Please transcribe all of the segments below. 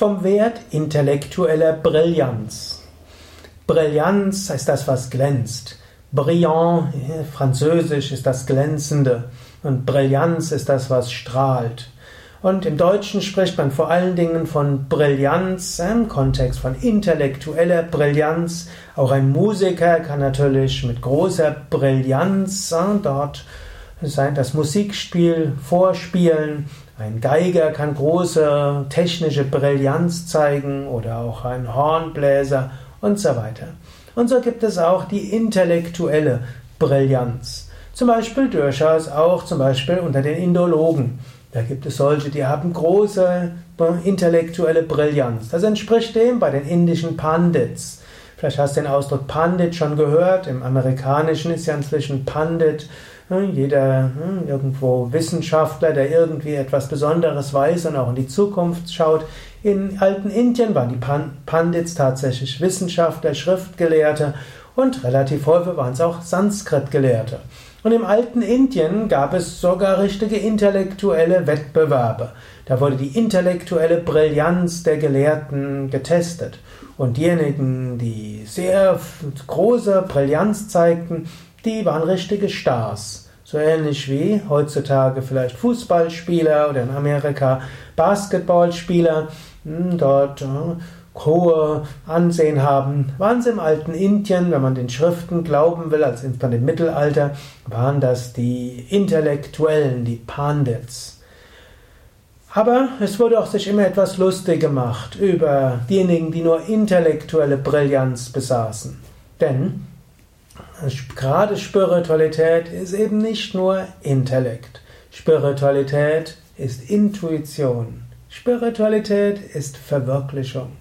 vom Wert intellektueller Brillanz. Brillanz ist das, was glänzt. Brillant, französisch, ist das Glänzende. Und Brillanz ist das, was strahlt. Und im Deutschen spricht man vor allen Dingen von Brillanz im Kontext von intellektueller Brillanz. Auch ein Musiker kann natürlich mit großer Brillanz dort sein, das Musikspiel vorspielen. Ein Geiger kann große technische Brillanz zeigen oder auch ein Hornbläser und so weiter. Und so gibt es auch die intellektuelle Brillanz. Zum Beispiel durchaus auch zum Beispiel unter den Indologen. Da gibt es solche, die haben große intellektuelle Brillanz. Das entspricht dem bei den indischen Pandits. Vielleicht hast du den Ausdruck Pandit schon gehört. Im Amerikanischen ist ja inzwischen Pandit jeder hm, irgendwo Wissenschaftler, der irgendwie etwas Besonderes weiß und auch in die Zukunft schaut. In alten Indien waren die Pandits tatsächlich Wissenschaftler, Schriftgelehrte und relativ häufig waren es auch Sanskrit-Gelehrte. Und im alten Indien gab es sogar richtige intellektuelle Wettbewerbe. Da wurde die intellektuelle Brillanz der Gelehrten getestet. Und diejenigen, die sehr große Brillanz zeigten, die waren richtige Stars. So ähnlich wie heutzutage vielleicht Fußballspieler oder in Amerika Basketballspieler hm, dort äh, hohe Ansehen haben, waren sie im alten Indien, wenn man den Schriften glauben will, als von dem Mittelalter, waren das die Intellektuellen, die Pandits. Aber es wurde auch sich immer etwas lustig gemacht über diejenigen, die nur intellektuelle Brillanz besaßen. Denn Gerade Spiritualität ist eben nicht nur Intellekt. Spiritualität ist Intuition. Spiritualität ist Verwirklichung.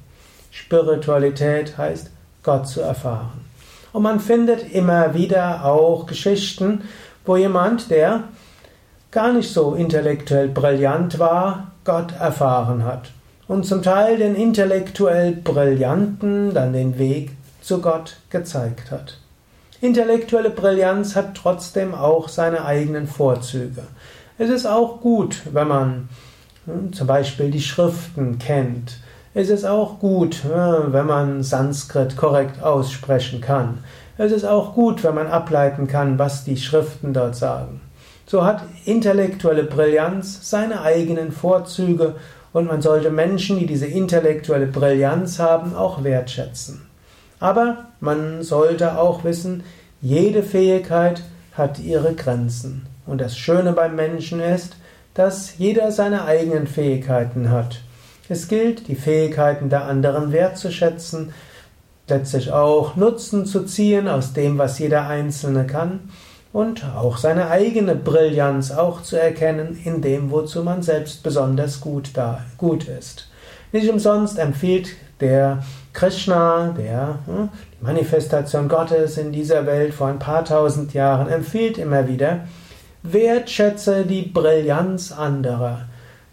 Spiritualität heißt, Gott zu erfahren. Und man findet immer wieder auch Geschichten, wo jemand, der gar nicht so intellektuell brillant war, Gott erfahren hat. Und zum Teil den intellektuell Brillanten dann den Weg zu Gott gezeigt hat. Intellektuelle Brillanz hat trotzdem auch seine eigenen Vorzüge. Es ist auch gut, wenn man hm, zum Beispiel die Schriften kennt. Es ist auch gut, hm, wenn man Sanskrit korrekt aussprechen kann. Es ist auch gut, wenn man ableiten kann, was die Schriften dort sagen. So hat intellektuelle Brillanz seine eigenen Vorzüge und man sollte Menschen, die diese intellektuelle Brillanz haben, auch wertschätzen. Aber man sollte auch wissen, jede Fähigkeit hat ihre Grenzen. Und das Schöne beim Menschen ist, dass jeder seine eigenen Fähigkeiten hat. Es gilt, die Fähigkeiten der anderen wertzuschätzen, letztlich auch Nutzen zu ziehen aus dem, was jeder Einzelne kann und auch seine eigene Brillanz auch zu erkennen in dem, wozu man selbst besonders gut da gut ist. Nicht umsonst empfiehlt der Krishna, der hm, die Manifestation Gottes in dieser Welt vor ein paar tausend Jahren, empfiehlt immer wieder, wertschätze die Brillanz anderer.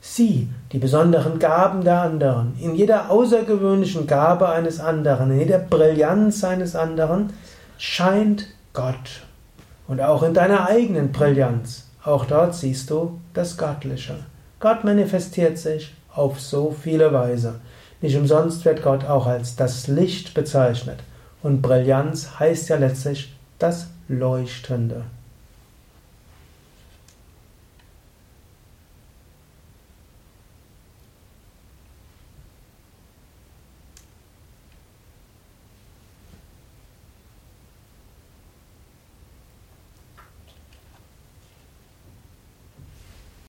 Sieh die besonderen Gaben der anderen. In jeder außergewöhnlichen Gabe eines anderen, in jeder Brillanz eines anderen scheint Gott. Und auch in deiner eigenen Brillanz. Auch dort siehst du das Göttliche. Gott manifestiert sich auf so viele Weise. Nicht umsonst wird Gott auch als das Licht bezeichnet. Und Brillanz heißt ja letztlich das Leuchtende.